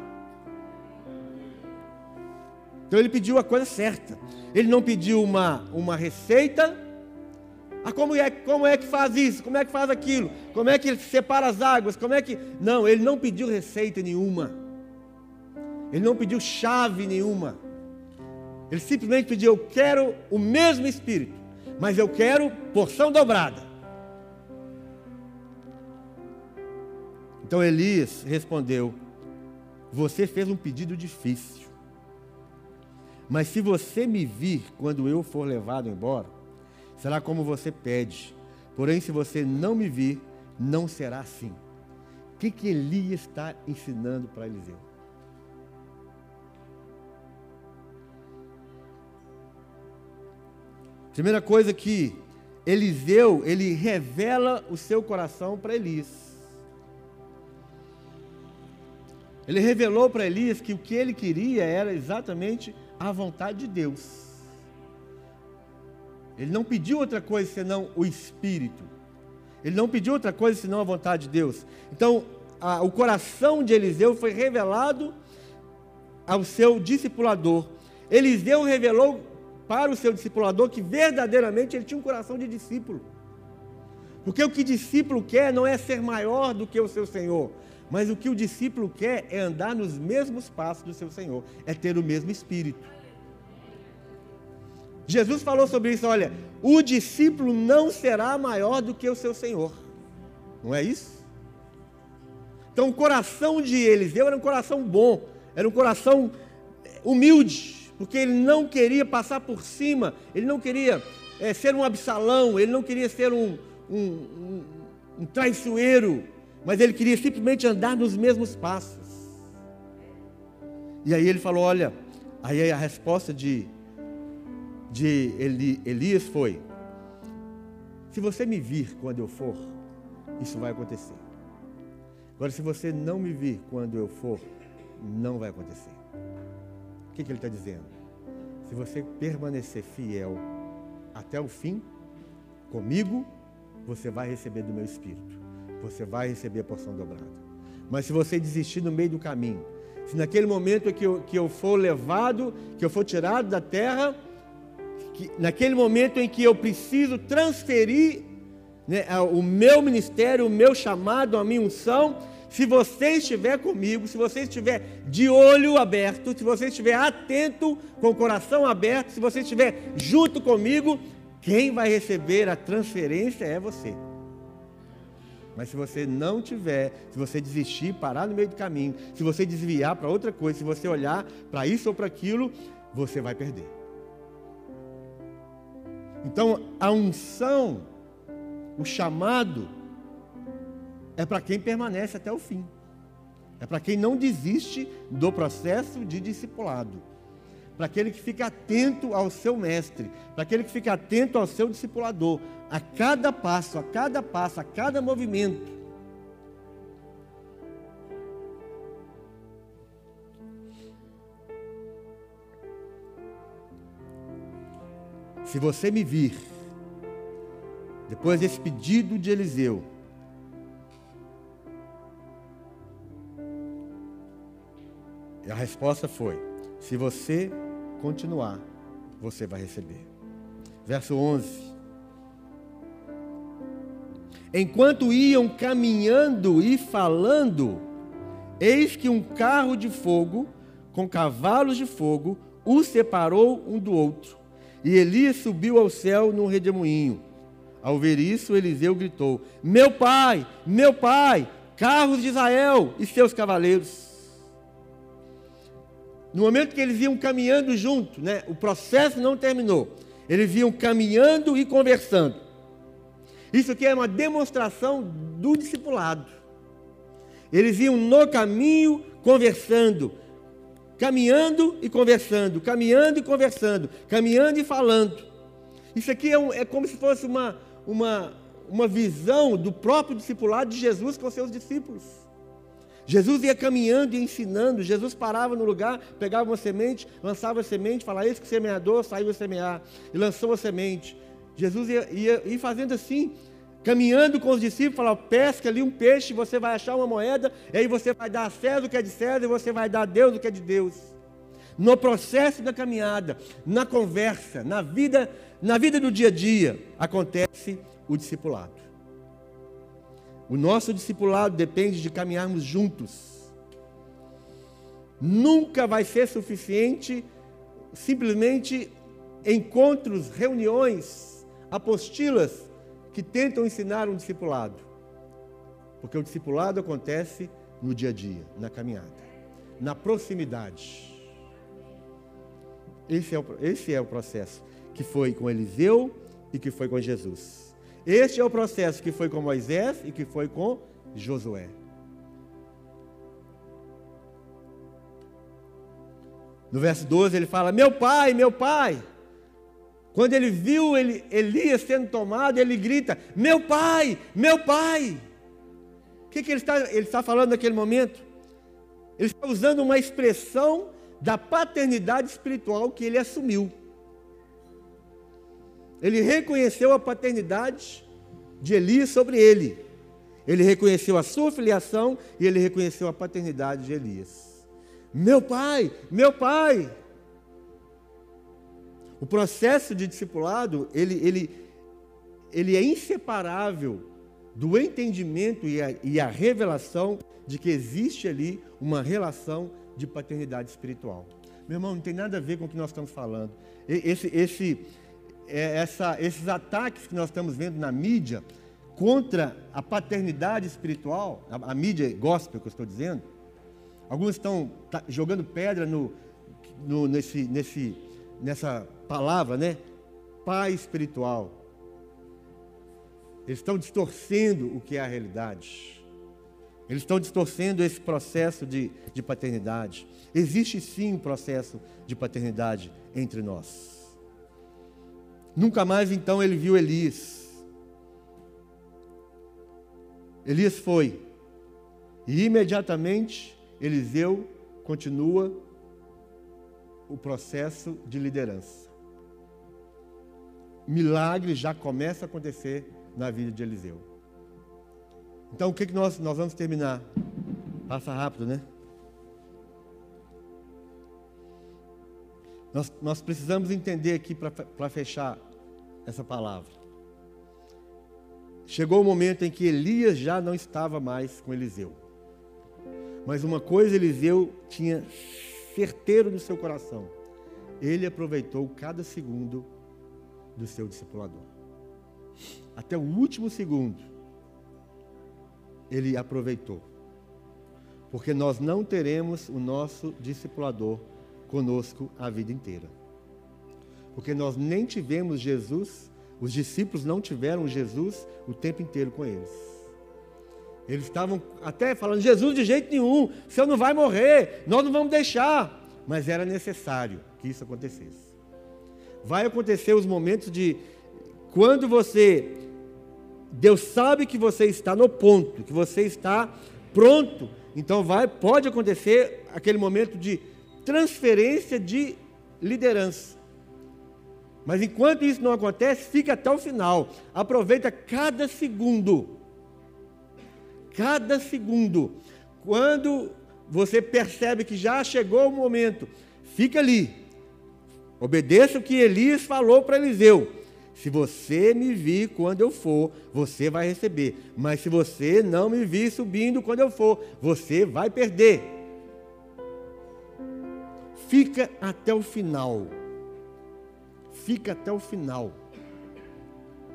Então ele pediu a coisa certa. Ele não pediu uma, uma receita. Ah, como é, como é que faz isso? Como é que faz aquilo? Como é que separa as águas? Como é que. Não, ele não pediu receita nenhuma. Ele não pediu chave nenhuma. Ele simplesmente pediu: Eu quero o mesmo Espírito, mas eu quero porção dobrada. Então Elias respondeu: Você fez um pedido difícil. Mas se você me vir quando eu for levado embora, será como você pede. Porém, se você não me vir, não será assim. O que, que Elias está ensinando para Eliseu? Primeira coisa que Eliseu, ele revela o seu coração para Elias. Ele revelou para Elias que o que ele queria era exatamente a vontade de Deus. Ele não pediu outra coisa senão o Espírito. Ele não pediu outra coisa senão a vontade de Deus. Então, a, o coração de Eliseu foi revelado ao seu discipulador. Eliseu revelou para o seu discipulador que verdadeiramente ele tinha um coração de discípulo. Porque o que discípulo quer não é ser maior do que o seu Senhor, mas o que o discípulo quer é andar nos mesmos passos do seu Senhor, é ter o mesmo espírito. Jesus falou sobre isso, olha, o discípulo não será maior do que o seu Senhor. Não é isso? Então o coração de Eliseu era um coração bom, era um coração humilde, porque ele não queria passar por cima, ele não queria é, ser um absalão, ele não queria ser um, um, um, um traiçoeiro, mas ele queria simplesmente andar nos mesmos passos. E aí ele falou: Olha, aí a resposta de, de Eli, Elias foi: Se você me vir quando eu for, isso vai acontecer. Agora, se você não me vir quando eu for, não vai acontecer. O que, que ele está dizendo? Se você permanecer fiel até o fim, comigo, você vai receber do meu espírito. Você vai receber a porção dobrada. Mas se você desistir no meio do caminho, se naquele momento que eu, que eu for levado, que eu for tirado da terra, que, naquele momento em que eu preciso transferir né, o meu ministério, o meu chamado, a minha unção, se você estiver comigo, se você estiver de olho aberto, se você estiver atento, com o coração aberto, se você estiver junto comigo, quem vai receber a transferência é você. Mas se você não tiver, se você desistir, parar no meio do caminho, se você desviar para outra coisa, se você olhar para isso ou para aquilo, você vai perder. Então, a unção o chamado é para quem permanece até o fim. É para quem não desiste do processo de discipulado. Para aquele que fica atento ao seu mestre, para aquele que fica atento ao seu discipulador, a cada passo, a cada passo, a cada movimento. Se você me vir, depois desse pedido de Eliseu, a resposta foi: se você continuar, você vai receber. Verso 11. Enquanto iam caminhando e falando, eis que um carro de fogo, com cavalos de fogo, os separou um do outro. E Elias subiu ao céu num redemoinho. Ao ver isso, Eliseu gritou: Meu pai, meu pai, carros de Israel e seus cavaleiros. No momento que eles iam caminhando junto, né, o processo não terminou. Eles iam caminhando e conversando. Isso aqui é uma demonstração do discipulado. Eles iam no caminho conversando, caminhando e conversando, caminhando e conversando, caminhando e falando. Isso aqui é, um, é como se fosse uma, uma, uma visão do próprio discipulado de Jesus com seus discípulos. Jesus ia caminhando e ensinando, Jesus parava no lugar, pegava uma semente, lançava a semente, falava, esse que semeador saiu a semear, e lançou a semente. Jesus ia, ia, ia fazendo assim, caminhando com os discípulos, falava, pesca ali um peixe, você vai achar uma moeda, e aí você vai dar a César o que é de César, e você vai dar a Deus o que é de Deus. No processo da caminhada, na conversa, na vida na vida do dia a dia acontece o discipulado. O nosso discipulado depende de caminharmos juntos. Nunca vai ser suficiente simplesmente encontros, reuniões, apostilas que tentam ensinar um discipulado. Porque o discipulado acontece no dia a dia, na caminhada, na proximidade. Esse é o, esse é o processo que foi com Eliseu e que foi com Jesus. Este é o processo que foi com Moisés e que foi com Josué. No verso 12 ele fala: Meu pai, meu pai. Quando ele viu Elias sendo tomado, ele grita: Meu pai, meu pai. O que, que ele, está, ele está falando naquele momento? Ele está usando uma expressão da paternidade espiritual que ele assumiu. Ele reconheceu a paternidade de Elias sobre ele. Ele reconheceu a sua filiação e ele reconheceu a paternidade de Elias. Meu pai, meu pai. O processo de discipulado, ele, ele, ele é inseparável do entendimento e a, e a revelação de que existe ali uma relação de paternidade espiritual. Meu irmão, não tem nada a ver com o que nós estamos falando. Esse, esse, é, essa, esses ataques que nós estamos vendo na mídia contra a paternidade espiritual, a, a mídia gospel que eu estou dizendo, alguns estão jogando pedra no, no, nesse, nesse, nessa palavra, né? Pai espiritual. Eles estão distorcendo o que é a realidade. Eles estão distorcendo esse processo de, de paternidade. Existe sim um processo de paternidade entre nós. Nunca mais então ele viu Elias. Elias foi. E imediatamente Eliseu continua o processo de liderança. Milagre já começa a acontecer na vida de Eliseu. Então, o que, que nós, nós vamos terminar? Passa rápido, né? Nós, nós precisamos entender aqui para fechar essa palavra. Chegou o momento em que Elias já não estava mais com Eliseu. Mas uma coisa Eliseu tinha certeiro no seu coração. Ele aproveitou cada segundo do seu discipulador. Até o último segundo ele aproveitou. Porque nós não teremos o nosso discipulador conosco a vida inteira. Porque nós nem tivemos Jesus, os discípulos não tiveram Jesus o tempo inteiro com eles. Eles estavam até falando: Jesus, de jeito nenhum, o senhor não vai morrer, nós não vamos deixar. Mas era necessário que isso acontecesse. Vai acontecer os momentos de quando você Deus sabe que você está no ponto, que você está pronto. Então vai, pode acontecer aquele momento de transferência de liderança. Mas enquanto isso não acontece, fica até o final. Aproveita cada segundo. Cada segundo. Quando você percebe que já chegou o momento, fica ali. Obedeça o que Elias falou para Eliseu. Se você me vir quando eu for, você vai receber. Mas se você não me vir subindo quando eu for, você vai perder. Fica até o final. Fica até o final.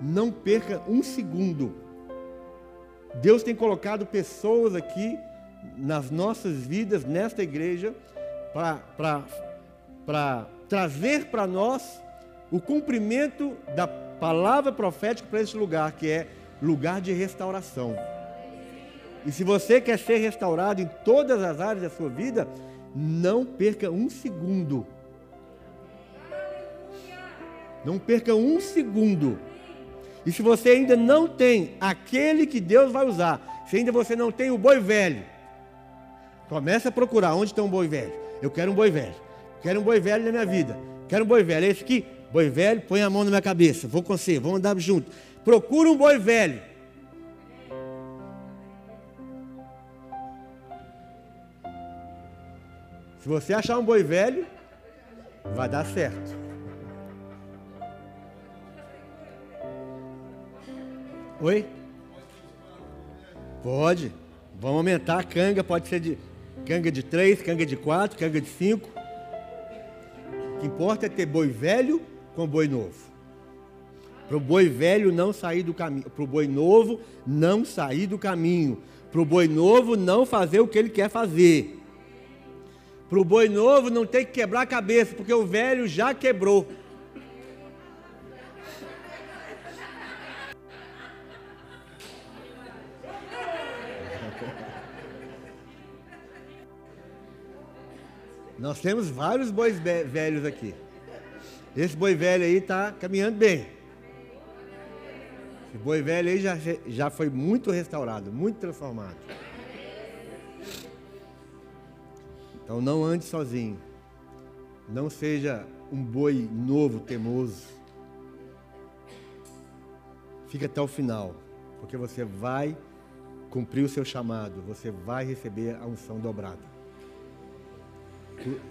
Não perca um segundo. Deus tem colocado pessoas aqui nas nossas vidas, nesta igreja, para trazer para nós o cumprimento da palavra profética para esse lugar, que é lugar de restauração. E se você quer ser restaurado em todas as áreas da sua vida, não perca um segundo. Não perca um segundo. E se você ainda não tem aquele que Deus vai usar, se ainda você não tem o boi velho, comece a procurar onde está um boi velho. Eu quero um boi velho. Quero um boi velho na minha vida. Quero um boi velho. Esse aqui, Boi velho, põe a mão na minha cabeça. Vou com você, vamos andar junto. Procura um boi velho. Se você achar um boi velho, vai dar certo. Oi? Pode. Vamos aumentar a canga, pode ser de canga de três, canga de quatro, canga de cinco. O que importa é ter boi velho com boi novo. Para o boi velho não sair do caminho, para o boi novo não sair do caminho, para o boi novo não fazer o que ele quer fazer. Para o boi novo não ter que quebrar a cabeça, porque o velho já quebrou. Nós temos vários bois velhos aqui. Esse boi velho aí está caminhando bem. Esse boi velho aí já, já foi muito restaurado, muito transformado. Então não ande sozinho. Não seja um boi novo, teimoso. Fica até o final, porque você vai cumprir o seu chamado, você vai receber a unção dobrada.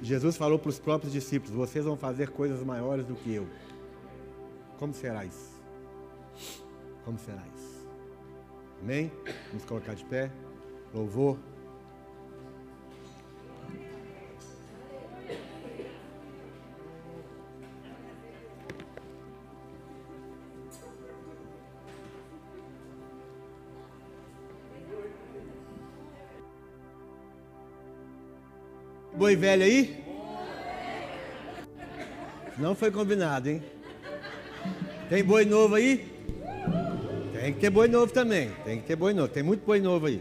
Jesus falou para os próprios discípulos: Vocês vão fazer coisas maiores do que eu. Como será isso? Como será isso? Amém? Vamos colocar de pé. Louvor. Boi velho aí? Não foi combinado, hein? Tem boi novo aí? Tem que ter boi novo também. Tem que ter boi novo. Tem muito boi novo aí.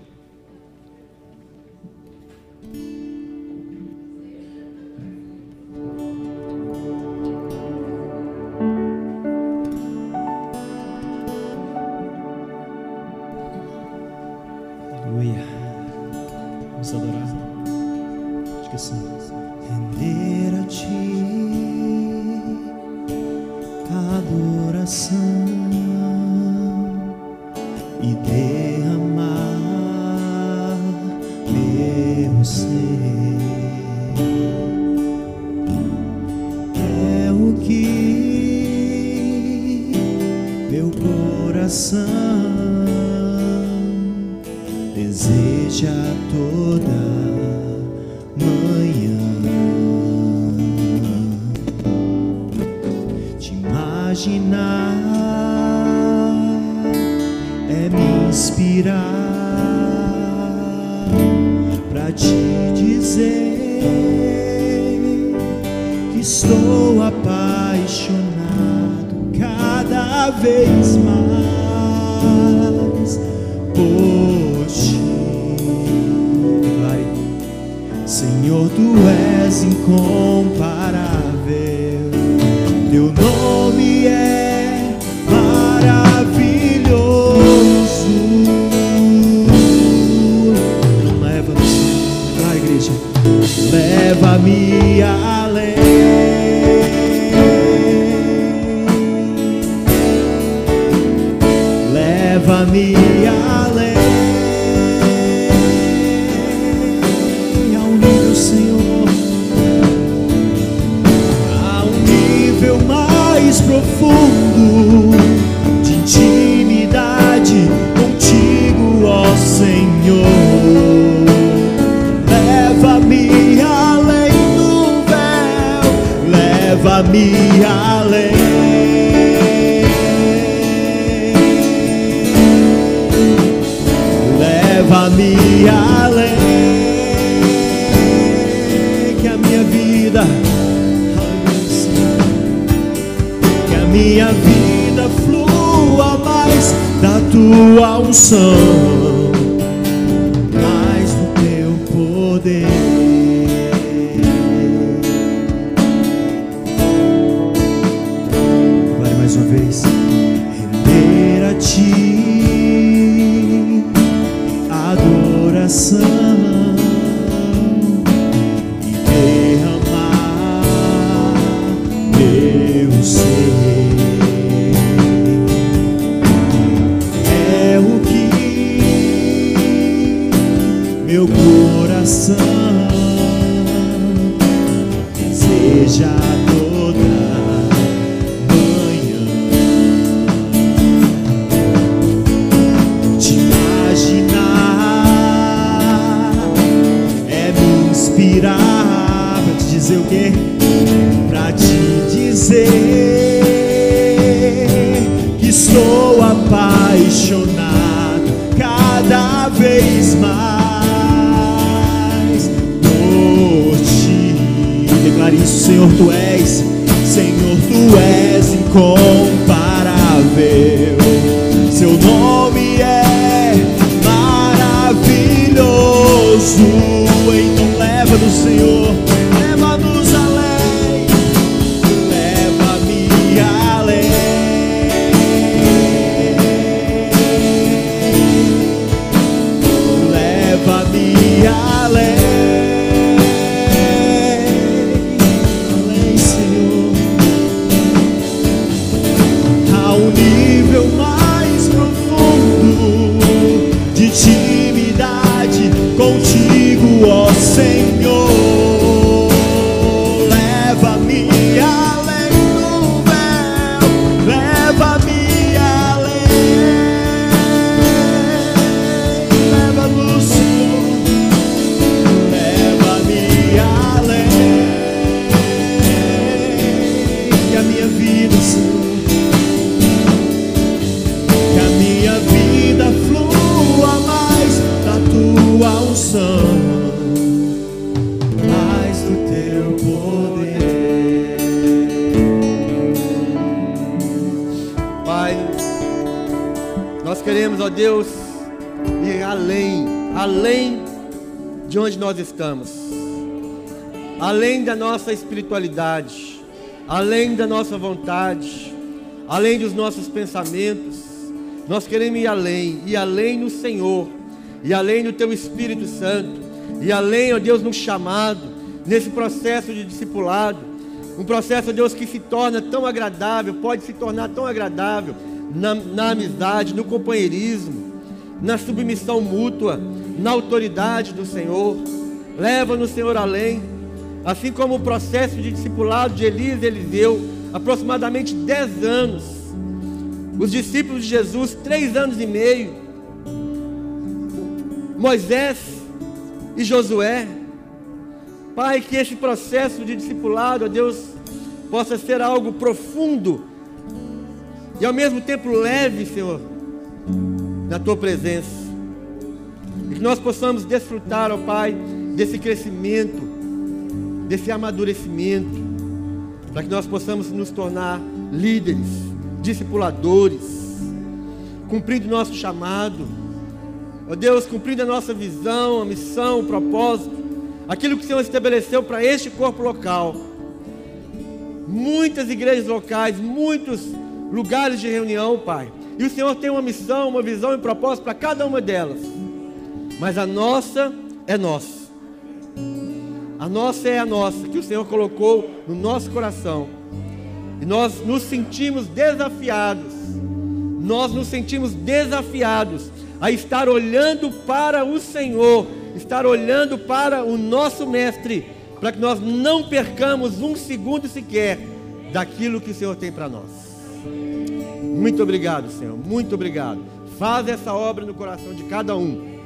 Estou apaixonado cada vez mais por ti. Senhor, tu és incomparável. me além. Leva-me além. Que a minha vida, que a minha vida flua mais da tua unção. coração. Seja queremos, ó Deus, ir além, além de onde nós estamos, além da nossa espiritualidade, além da nossa vontade, além dos nossos pensamentos. Nós queremos ir além, ir além no Senhor, e além no Teu Espírito Santo, e além, ó Deus, no chamado, nesse processo de discipulado, um processo, Deus, que se torna tão agradável, pode se tornar tão agradável na, na amizade, no companheirismo, na submissão mútua, na autoridade do Senhor. Leva-nos, Senhor, além. Assim como o processo de discipulado de Elias e Eliseu, aproximadamente 10 anos. Os discípulos de Jesus, três anos e meio. Moisés e Josué. Pai, que esse processo de discipulado, ó Deus, possa ser algo profundo e ao mesmo tempo leve, Senhor, na tua presença. E que nós possamos desfrutar, ó Pai, desse crescimento, desse amadurecimento, para que nós possamos nos tornar líderes, discipuladores, cumprindo o nosso chamado, ó Deus, cumprindo a nossa visão, a missão, o propósito, aquilo que o Senhor estabeleceu para este corpo local. Muitas igrejas locais, muitos lugares de reunião, Pai. E o Senhor tem uma missão, uma visão e um propósito para cada uma delas. Mas a nossa é nossa. A nossa é a nossa, que o Senhor colocou no nosso coração. E nós nos sentimos desafiados. Nós nos sentimos desafiados a estar olhando para o Senhor, estar olhando para o nosso Mestre, para que nós não percamos um segundo sequer daquilo que o Senhor tem para nós. Muito obrigado, Senhor, muito obrigado. Faz essa obra no coração de cada um.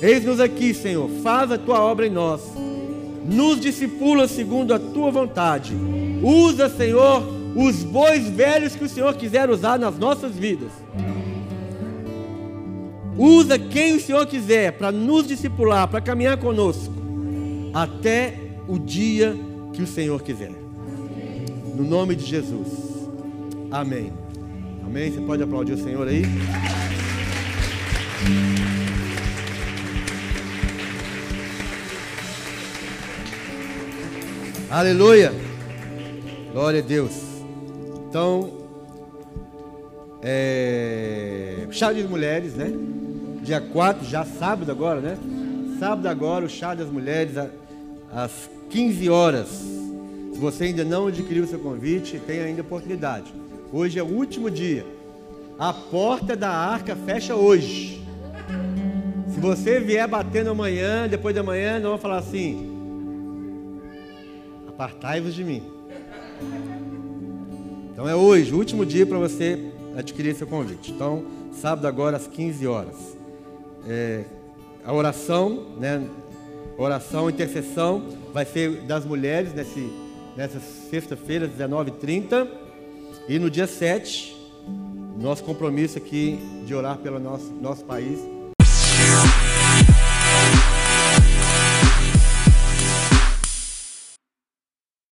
Eis-nos aqui, Senhor, faz a tua obra em nós. Nos discipula segundo a tua vontade. Usa, Senhor, os bois velhos que o Senhor quiser usar nas nossas vidas. Usa quem o Senhor quiser para nos discipular, para caminhar conosco, até o dia que o Senhor quiser. No nome de Jesus. Amém. Amém. Você pode aplaudir o Senhor aí? Aleluia. Glória a Deus. Então, é, chá das mulheres, né? Dia 4, já sábado agora, né? Sábado agora, o chá das mulheres, às 15 horas. Se você ainda não adquiriu o seu convite, tem ainda oportunidade. Hoje é o último dia. A porta da arca fecha hoje. Se você vier batendo amanhã, depois da manhã, nós vamos falar assim: apartai-vos de mim. Então é hoje, o último dia para você adquirir seu convite. Então, sábado agora às 15 horas. É, a oração, né? Oração, intercessão, vai ser das mulheres nesse, nessa sexta-feira, 19h30. E no dia 7, Nosso compromisso aqui de orar pelo nosso, nosso país